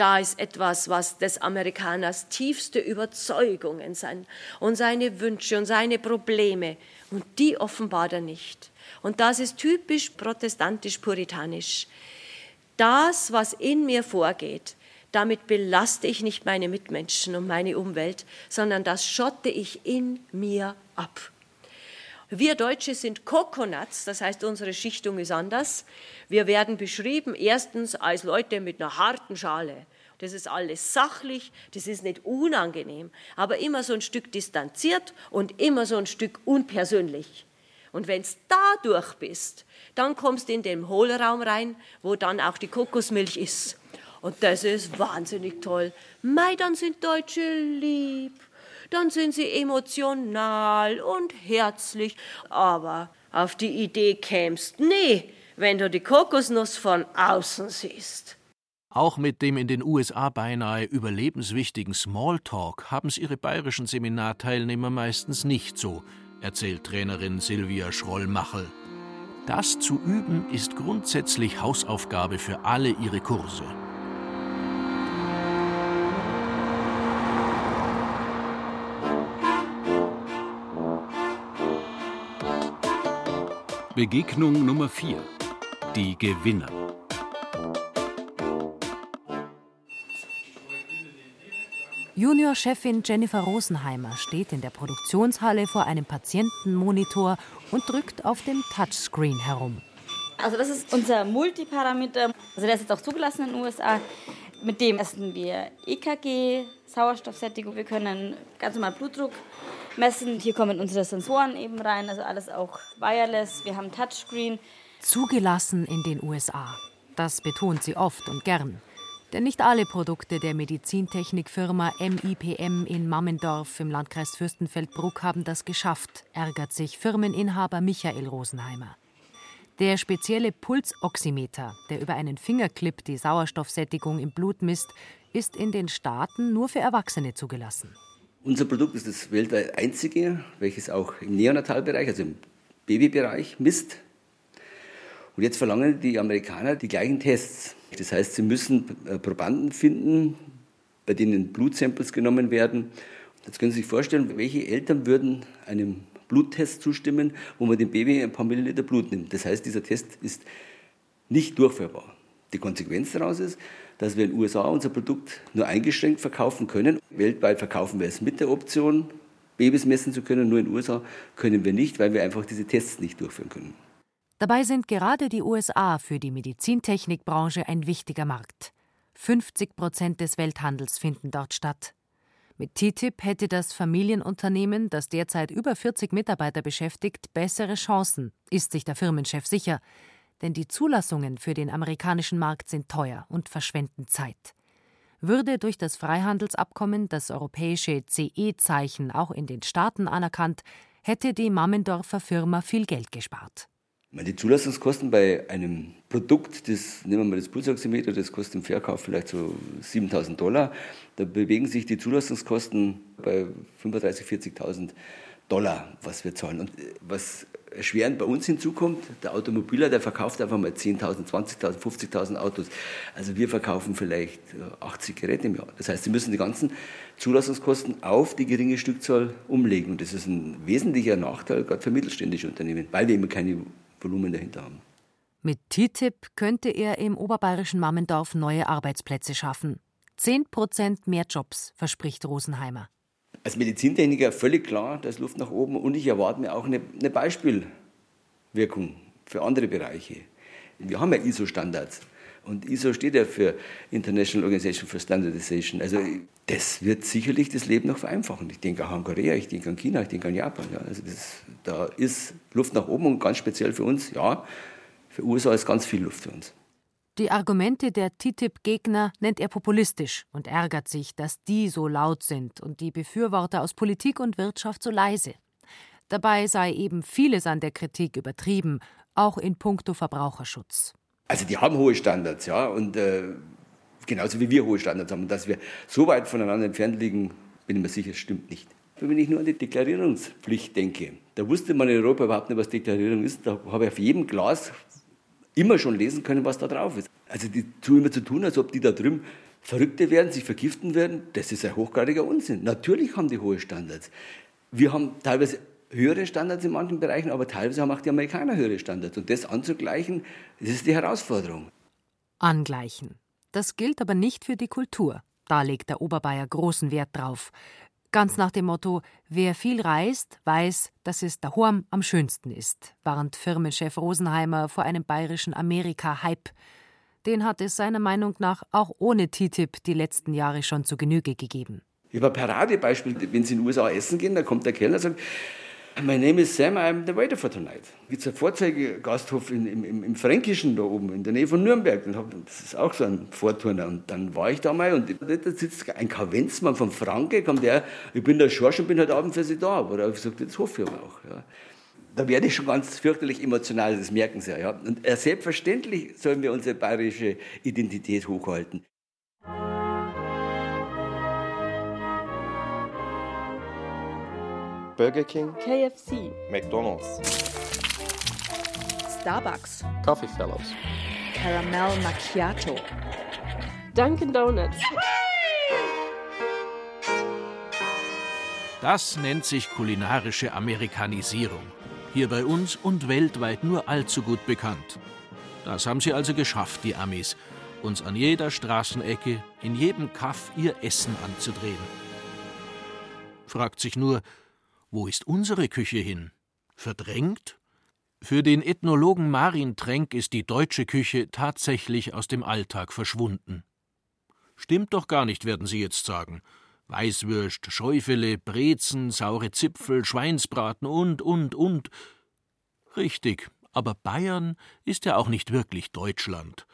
da ist etwas, was des Amerikaners tiefste Überzeugungen sind und seine Wünsche und seine Probleme. Und die offenbart er nicht. Und das ist typisch protestantisch-puritanisch. Das, was in mir vorgeht, damit belaste ich nicht meine Mitmenschen und meine Umwelt, sondern das schotte ich in mir ab. Wir Deutsche sind Coconuts, das heißt, unsere Schichtung ist anders. Wir werden beschrieben erstens als Leute mit einer harten Schale das ist alles sachlich, das ist nicht unangenehm, aber immer so ein Stück distanziert und immer so ein Stück unpersönlich. Und wenn's da durch bist, dann kommst du in den Hohlraum rein, wo dann auch die Kokosmilch ist. Und das ist wahnsinnig toll. Mei, dann sind Deutsche lieb. Dann sind sie emotional und herzlich. Aber auf die Idee kämst nee, wenn du die Kokosnuss von außen siehst. Auch mit dem in den USA beinahe überlebenswichtigen Smalltalk haben es ihre bayerischen Seminarteilnehmer meistens nicht so, erzählt Trainerin Silvia Schrollmachel. Das zu üben ist grundsätzlich Hausaufgabe für alle ihre Kurse. Begegnung Nummer 4. Die Gewinner. Juniorchefin Jennifer Rosenheimer steht in der Produktionshalle vor einem Patientenmonitor und drückt auf dem Touchscreen herum. Also das ist unser Multiparameter. Also der ist jetzt auch zugelassen in den USA. Mit dem messen wir EKG, Sauerstoffsättigung. Wir können ganz normal Blutdruck messen. Hier kommen unsere Sensoren eben rein, also alles auch wireless. Wir haben Touchscreen. Zugelassen in den USA. Das betont sie oft und gern. Denn nicht alle Produkte der Medizintechnikfirma MIPM in Mammendorf im Landkreis Fürstenfeldbruck haben das geschafft, ärgert sich Firmeninhaber Michael Rosenheimer. Der spezielle Pulsoximeter, der über einen Fingerclip die Sauerstoffsättigung im Blut misst, ist in den Staaten nur für Erwachsene zugelassen. Unser Produkt ist das weltweit einzige, welches auch im Neonatalbereich, also im Babybereich, misst. Und jetzt verlangen die Amerikaner die gleichen Tests. Das heißt, sie müssen äh, Probanden finden, bei denen Blutsamples genommen werden. Jetzt können Sie sich vorstellen, welche Eltern würden einem Bluttest zustimmen, wo man dem Baby ein paar Milliliter Blut nimmt. Das heißt, dieser Test ist nicht durchführbar. Die Konsequenz daraus ist, dass wir in den USA unser Produkt nur eingeschränkt verkaufen können. Weltweit verkaufen wir es mit der Option, Babys messen zu können. Nur in den USA können wir nicht, weil wir einfach diese Tests nicht durchführen können. Dabei sind gerade die USA für die Medizintechnikbranche ein wichtiger Markt. 50 Prozent des Welthandels finden dort statt. Mit TTIP hätte das Familienunternehmen, das derzeit über 40 Mitarbeiter beschäftigt, bessere Chancen, ist sich der Firmenchef sicher. Denn die Zulassungen für den amerikanischen Markt sind teuer und verschwenden Zeit. Würde durch das Freihandelsabkommen das europäische CE-Zeichen auch in den Staaten anerkannt, hätte die Mammendorfer Firma viel Geld gespart. Die Zulassungskosten bei einem Produkt, das, nehmen wir mal das Pulsoximeter, das kostet im Verkauf vielleicht so 7000 Dollar. Da bewegen sich die Zulassungskosten bei 35.000, 40.000 Dollar, was wir zahlen. Und äh, was erschwerend bei uns hinzukommt, der Automobiler, der verkauft einfach mal 10.000, 20.000, 50.000 Autos. Also wir verkaufen vielleicht 80 äh, Geräte im Jahr. Das heißt, sie müssen die ganzen Zulassungskosten auf die geringe Stückzahl umlegen. Und das ist ein wesentlicher Nachteil, gerade für mittelständische Unternehmen, weil wir immer keine Volumen dahinter haben. Mit TTIP könnte er im oberbayerischen Mammendorf neue Arbeitsplätze schaffen. Zehn Prozent mehr Jobs, verspricht Rosenheimer. Als Medizintechniker völlig klar, da ist Luft nach oben und ich erwarte mir auch eine, eine Beispielwirkung für andere Bereiche. Wir haben ja ISO-Standards und ISO steht ja für International Organization for Standardization. Also das wird sicherlich das Leben noch vereinfachen. Ich denke auch an Korea, ich denke an China, ich denke an Japan. Ja. Also das, da ist Luft nach oben und ganz speziell für uns, ja, für USA ist ganz viel Luft für uns. Die Argumente der TTIP-Gegner nennt er populistisch und ärgert sich, dass die so laut sind und die Befürworter aus Politik und Wirtschaft so leise. Dabei sei eben vieles an der Kritik übertrieben, auch in puncto Verbraucherschutz. Also die haben hohe Standards, ja, und äh, genauso wie wir hohe Standards haben. Und dass wir so weit voneinander entfernt liegen, bin ich mir sicher, stimmt nicht. Wenn ich nur an die Deklarierungspflicht denke, da wusste man in Europa überhaupt nicht, was Deklarierung ist. Da habe ich auf jedem Glas immer schon lesen können, was da drauf ist. Also die zu immer zu tun, als ob die da drüben Verrückte werden, sich vergiften werden, das ist ein hochgradiger Unsinn. Natürlich haben die hohe Standards. Wir haben teilweise höhere Standards in manchen Bereichen, aber teilweise haben auch die Amerikaner höhere Standards. Und das anzugleichen, das ist die Herausforderung. Angleichen. Das gilt aber nicht für die Kultur. Da legt der Oberbayer großen Wert drauf. Ganz nach dem Motto: Wer viel reist, weiß, dass es daheim am schönsten ist, warnt Firmenchef Rosenheimer vor einem bayerischen Amerika-Hype. Den hat es seiner Meinung nach auch ohne TTIP die letzten Jahre schon zu Genüge gegeben. Über Paradebeispiel, wenn Sie in den USA essen gehen, dann kommt der Kellner und sagt, My name is Sam, I'm the waiter for tonight. Gibt es einen Vorzeigegasthof im, im, im Fränkischen da oben, in der Nähe von Nürnberg. Das ist auch so ein Vorturner. Und dann war ich da mal und da sitzt ein Kavenzmann von Franke, kommt der, ich bin der Schorsch und bin heute Abend für Sie da. Oder ich gesagt, das hoffe ich aber auch. Ja. Da werde ich schon ganz fürchterlich emotional, das merken Sie ja. Und äh, selbstverständlich sollen wir unsere bayerische Identität hochhalten. Burger King, KFC, McDonald's, Starbucks, Coffee Fellows, Caramel Macchiato, Dunkin' Donuts. Das nennt sich kulinarische Amerikanisierung. Hier bei uns und weltweit nur allzu gut bekannt. Das haben sie also geschafft, die Amis, uns an jeder Straßenecke, in jedem Kaff ihr Essen anzudrehen. Fragt sich nur, wo ist unsere Küche hin? Verdrängt? Für den Ethnologen Marin Trenk ist die deutsche Küche tatsächlich aus dem Alltag verschwunden. Stimmt doch gar nicht, werden Sie jetzt sagen. Weißwürst, Schäufele, Brezen, saure Zipfel, Schweinsbraten und, und, und. Richtig, aber Bayern ist ja auch nicht wirklich Deutschland.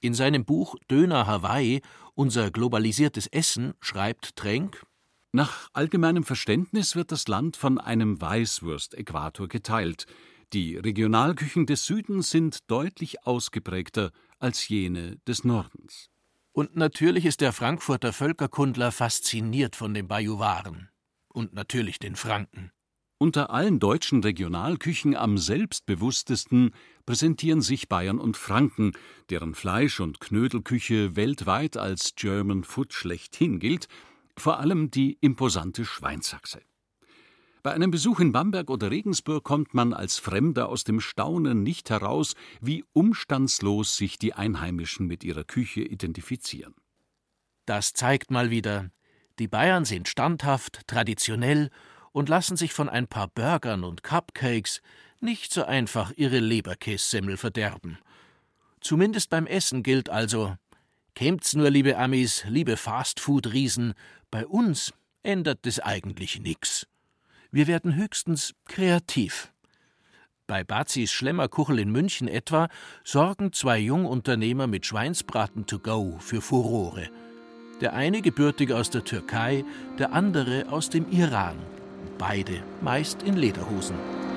In seinem Buch Döner Hawaii, unser globalisiertes Essen, schreibt Trenk, nach allgemeinem Verständnis wird das Land von einem Weißwurst-Äquator geteilt. Die Regionalküchen des Südens sind deutlich ausgeprägter als jene des Nordens. Und natürlich ist der Frankfurter Völkerkundler fasziniert von den Bajuwaren. Und natürlich den Franken. Unter allen deutschen Regionalküchen am selbstbewusstesten präsentieren sich Bayern und Franken, deren Fleisch- und Knödelküche weltweit als German Food schlechthin gilt – vor allem die imposante Schweinsachse. Bei einem Besuch in Bamberg oder Regensburg kommt man als Fremder aus dem Staunen nicht heraus, wie umstandslos sich die Einheimischen mit ihrer Küche identifizieren. Das zeigt mal wieder, die Bayern sind standhaft, traditionell und lassen sich von ein paar Burgern und Cupcakes nicht so einfach ihre Leberkässemmel verderben. Zumindest beim Essen gilt also: Kämt's nur, liebe Amis, liebe Fastfood-Riesen, bei uns ändert es eigentlich nichts. Wir werden höchstens kreativ. Bei Bazis Schlemmerkuchel in München etwa sorgen zwei Jungunternehmer mit Schweinsbraten to go für Furore. Der eine gebürtig aus der Türkei, der andere aus dem Iran. Beide meist in Lederhosen.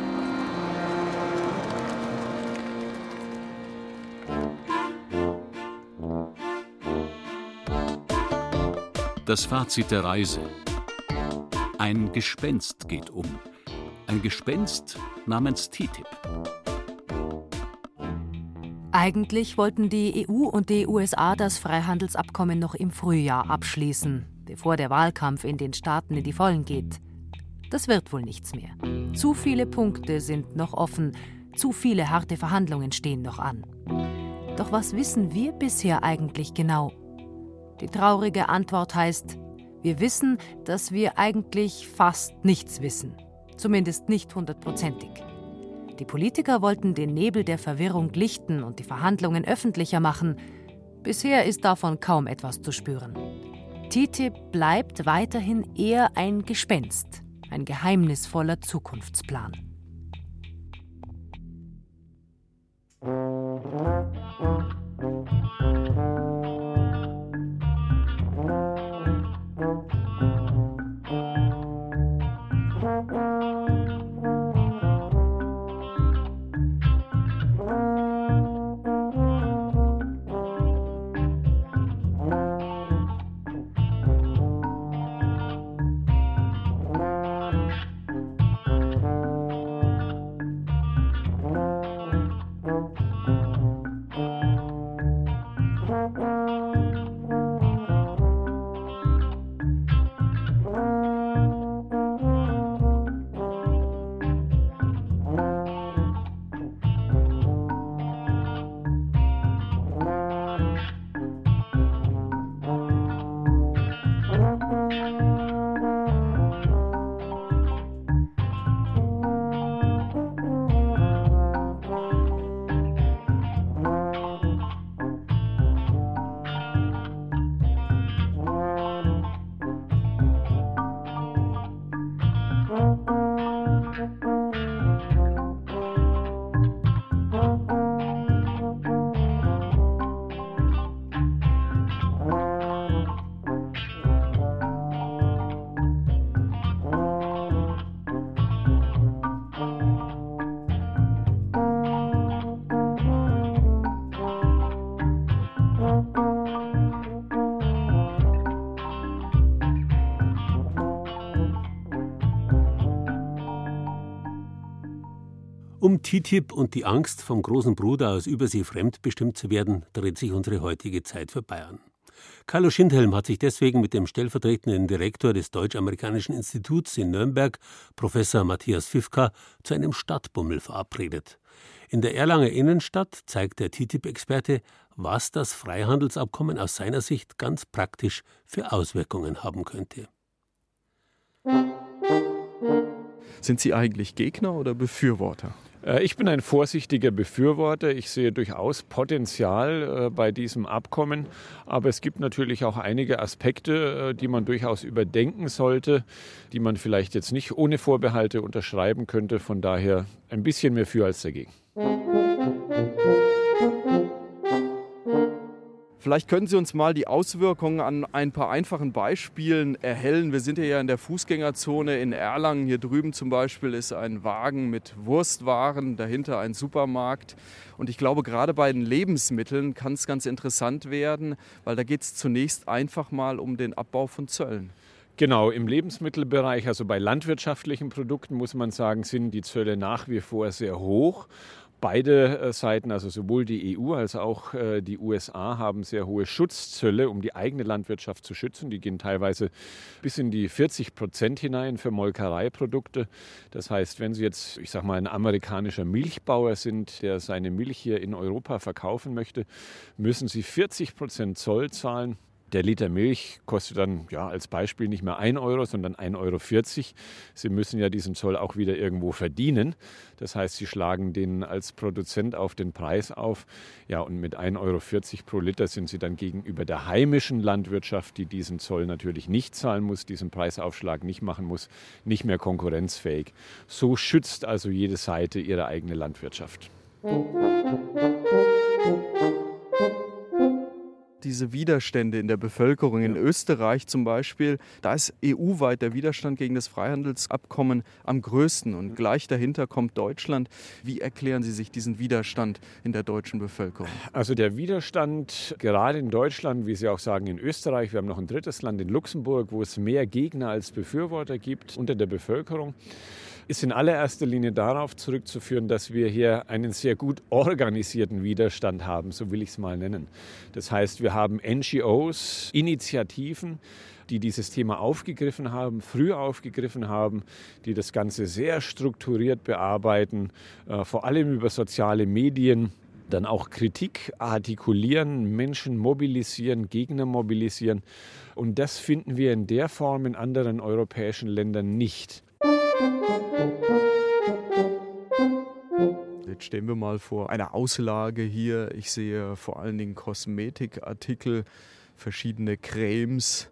Das Fazit der Reise. Ein Gespenst geht um. Ein Gespenst namens TTIP. Eigentlich wollten die EU und die USA das Freihandelsabkommen noch im Frühjahr abschließen, bevor der Wahlkampf in den Staaten in die Vollen geht. Das wird wohl nichts mehr. Zu viele Punkte sind noch offen, zu viele harte Verhandlungen stehen noch an. Doch was wissen wir bisher eigentlich genau die traurige Antwort heißt, wir wissen, dass wir eigentlich fast nichts wissen. Zumindest nicht hundertprozentig. Die Politiker wollten den Nebel der Verwirrung lichten und die Verhandlungen öffentlicher machen. Bisher ist davon kaum etwas zu spüren. TTIP bleibt weiterhin eher ein Gespenst, ein geheimnisvoller Zukunftsplan. Um TTIP und die Angst, vom großen Bruder aus Übersee fremdbestimmt zu werden, dreht sich unsere heutige Zeit für Bayern. Carlo Schindhelm hat sich deswegen mit dem stellvertretenden Direktor des Deutsch-Amerikanischen Instituts in Nürnberg, Professor Matthias Fifka, zu einem Stadtbummel verabredet. In der Erlanger Innenstadt zeigt der TTIP-Experte, was das Freihandelsabkommen aus seiner Sicht ganz praktisch für Auswirkungen haben könnte. Sind Sie eigentlich Gegner oder Befürworter? Äh, ich bin ein vorsichtiger Befürworter. Ich sehe durchaus Potenzial äh, bei diesem Abkommen. Aber es gibt natürlich auch einige Aspekte, äh, die man durchaus überdenken sollte, die man vielleicht jetzt nicht ohne Vorbehalte unterschreiben könnte. Von daher ein bisschen mehr für als dagegen. Vielleicht können Sie uns mal die Auswirkungen an ein paar einfachen Beispielen erhellen. Wir sind ja in der Fußgängerzone in Erlangen. Hier drüben zum Beispiel ist ein Wagen mit Wurstwaren, dahinter ein Supermarkt. Und ich glaube, gerade bei den Lebensmitteln kann es ganz interessant werden, weil da geht es zunächst einfach mal um den Abbau von Zöllen. Genau, im Lebensmittelbereich, also bei landwirtschaftlichen Produkten, muss man sagen, sind die Zölle nach wie vor sehr hoch. Beide äh, Seiten, also sowohl die EU als auch äh, die USA, haben sehr hohe Schutzzölle, um die eigene Landwirtschaft zu schützen. Die gehen teilweise bis in die 40 Prozent hinein für Molkereiprodukte. Das heißt, wenn Sie jetzt, ich sage mal, ein amerikanischer Milchbauer sind, der seine Milch hier in Europa verkaufen möchte, müssen Sie 40 Prozent Zoll zahlen. Der Liter Milch kostet dann ja als Beispiel nicht mehr 1 Euro, sondern 1,40 Euro. Sie müssen ja diesen Zoll auch wieder irgendwo verdienen. Das heißt, Sie schlagen den als Produzent auf den Preis auf. Ja, und mit 1,40 Euro pro Liter sind Sie dann gegenüber der heimischen Landwirtschaft, die diesen Zoll natürlich nicht zahlen muss, diesen Preisaufschlag nicht machen muss, nicht mehr konkurrenzfähig. So schützt also jede Seite ihre eigene Landwirtschaft diese Widerstände in der Bevölkerung. In Österreich zum Beispiel, da ist EU-weit der Widerstand gegen das Freihandelsabkommen am größten und gleich dahinter kommt Deutschland. Wie erklären Sie sich diesen Widerstand in der deutschen Bevölkerung? Also der Widerstand gerade in Deutschland, wie Sie auch sagen, in Österreich, wir haben noch ein drittes Land in Luxemburg, wo es mehr Gegner als Befürworter gibt unter der Bevölkerung ist in allererster Linie darauf zurückzuführen, dass wir hier einen sehr gut organisierten Widerstand haben, so will ich es mal nennen. Das heißt, wir haben NGOs, Initiativen, die dieses Thema aufgegriffen haben, früh aufgegriffen haben, die das Ganze sehr strukturiert bearbeiten, äh, vor allem über soziale Medien dann auch Kritik artikulieren, Menschen mobilisieren, Gegner mobilisieren. Und das finden wir in der Form in anderen europäischen Ländern nicht. Jetzt stehen wir mal vor einer Auslage hier. Ich sehe vor allen Dingen Kosmetikartikel, verschiedene Cremes.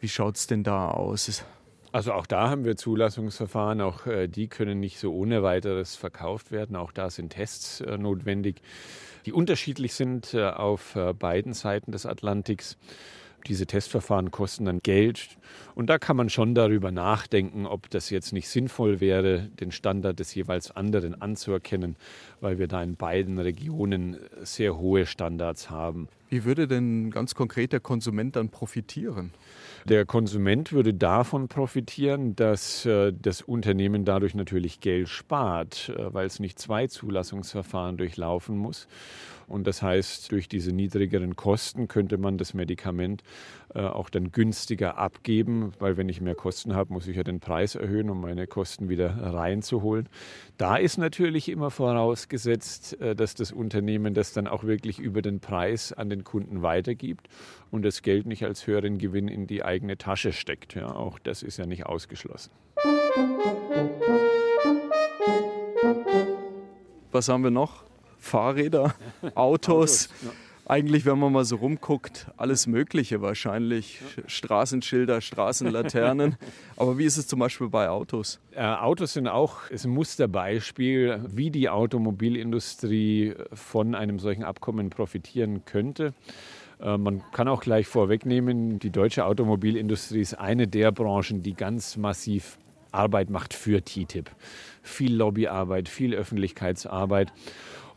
Wie schaut es denn da aus? Also auch da haben wir Zulassungsverfahren, auch äh, die können nicht so ohne weiteres verkauft werden. Auch da sind Tests äh, notwendig, die unterschiedlich sind äh, auf beiden Seiten des Atlantiks. Diese Testverfahren kosten dann Geld und da kann man schon darüber nachdenken, ob das jetzt nicht sinnvoll wäre, den Standard des jeweils anderen anzuerkennen, weil wir da in beiden Regionen sehr hohe Standards haben. Wie würde denn ganz konkret der Konsument dann profitieren? Der Konsument würde davon profitieren, dass äh, das Unternehmen dadurch natürlich Geld spart, äh, weil es nicht zwei Zulassungsverfahren durchlaufen muss. Und das heißt, durch diese niedrigeren Kosten könnte man das Medikament äh, auch dann günstiger abgeben, weil wenn ich mehr Kosten habe, muss ich ja den Preis erhöhen, um meine Kosten wieder reinzuholen. Da ist natürlich immer vorausgesetzt, äh, dass das Unternehmen das dann auch wirklich über den Preis an den Kunden weitergibt und das Geld nicht als höheren Gewinn in die eigene Tasche steckt. Ja, auch das ist ja nicht ausgeschlossen. Was haben wir noch? Fahrräder, Autos. Autos ja. Eigentlich, wenn man mal so rumguckt, alles Mögliche wahrscheinlich. Ja. Straßenschilder, Straßenlaternen. Aber wie ist es zum Beispiel bei Autos? Äh, Autos sind auch ein Musterbeispiel, wie die Automobilindustrie von einem solchen Abkommen profitieren könnte. Äh, man kann auch gleich vorwegnehmen, die deutsche Automobilindustrie ist eine der Branchen, die ganz massiv Arbeit macht für TTIP. Viel Lobbyarbeit, viel Öffentlichkeitsarbeit.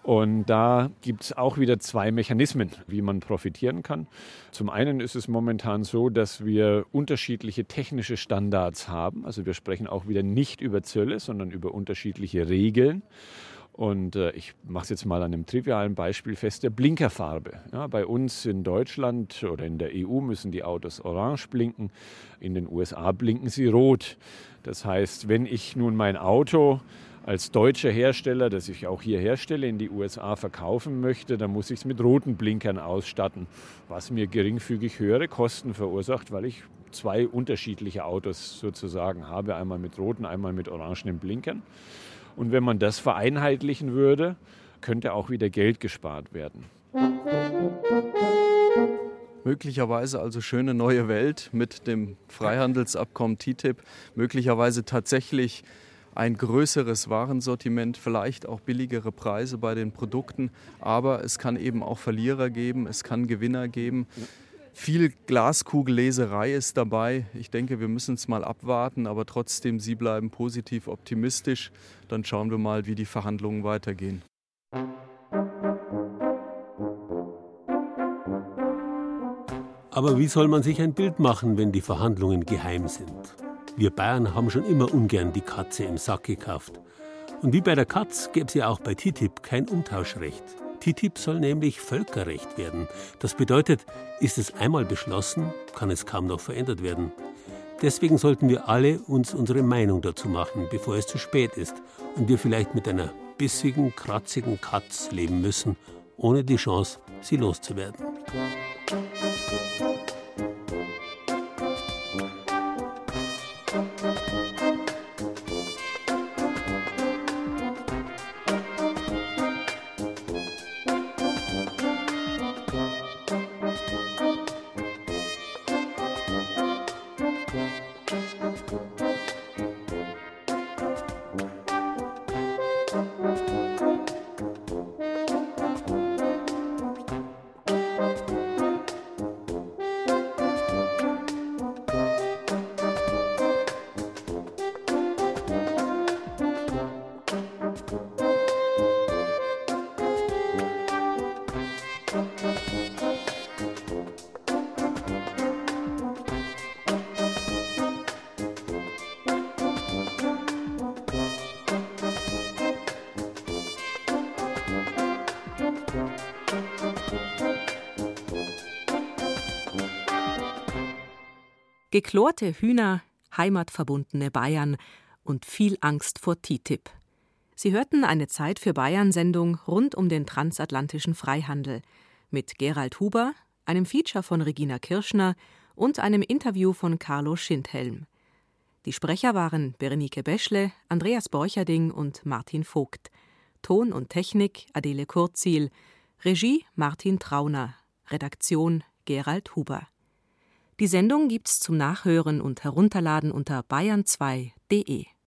Und da gibt es auch wieder zwei Mechanismen, wie man profitieren kann. Zum einen ist es momentan so, dass wir unterschiedliche technische Standards haben. Also wir sprechen auch wieder nicht über Zölle, sondern über unterschiedliche Regeln. Und äh, ich mache es jetzt mal an einem trivialen Beispiel fest, der Blinkerfarbe. Ja, bei uns in Deutschland oder in der EU müssen die Autos orange blinken, in den USA blinken sie rot. Das heißt, wenn ich nun mein Auto als deutscher Hersteller, das ich auch hier herstelle, in die USA verkaufen möchte, dann muss ich es mit roten Blinkern ausstatten, was mir geringfügig höhere Kosten verursacht, weil ich zwei unterschiedliche Autos sozusagen habe, einmal mit roten, einmal mit orangenen Blinkern. Und wenn man das vereinheitlichen würde, könnte auch wieder Geld gespart werden. Möglicherweise also schöne neue Welt mit dem Freihandelsabkommen TTIP, möglicherweise tatsächlich ein größeres Warensortiment, vielleicht auch billigere Preise bei den Produkten, aber es kann eben auch Verlierer geben, es kann Gewinner geben. Viel Glaskugelleserei ist dabei. Ich denke, wir müssen es mal abwarten, aber trotzdem, Sie bleiben positiv optimistisch. Dann schauen wir mal, wie die Verhandlungen weitergehen. Aber wie soll man sich ein Bild machen, wenn die Verhandlungen geheim sind? Wir Bayern haben schon immer ungern die Katze im Sack gekauft. Und wie bei der Katz gäbe es ja auch bei TTIP kein Umtauschrecht. TTIP soll nämlich Völkerrecht werden. Das bedeutet, ist es einmal beschlossen, kann es kaum noch verändert werden. Deswegen sollten wir alle uns unsere Meinung dazu machen, bevor es zu spät ist und wir vielleicht mit einer bissigen, kratzigen Katz leben müssen, ohne die Chance, sie loszuwerden. Geklorte Hühner, heimatverbundene Bayern und viel Angst vor TTIP. Sie hörten eine Zeit für Bayern-Sendung rund um den transatlantischen Freihandel mit Gerald Huber, einem Feature von Regina Kirschner und einem Interview von Carlo Schindhelm. Die Sprecher waren Berenike Beschle, Andreas Borcherding und Martin Vogt. Ton und Technik Adele Kurzil, Regie Martin Trauner, Redaktion Gerald Huber. Die Sendung gibt's zum Nachhören und Herunterladen unter bayern2.de.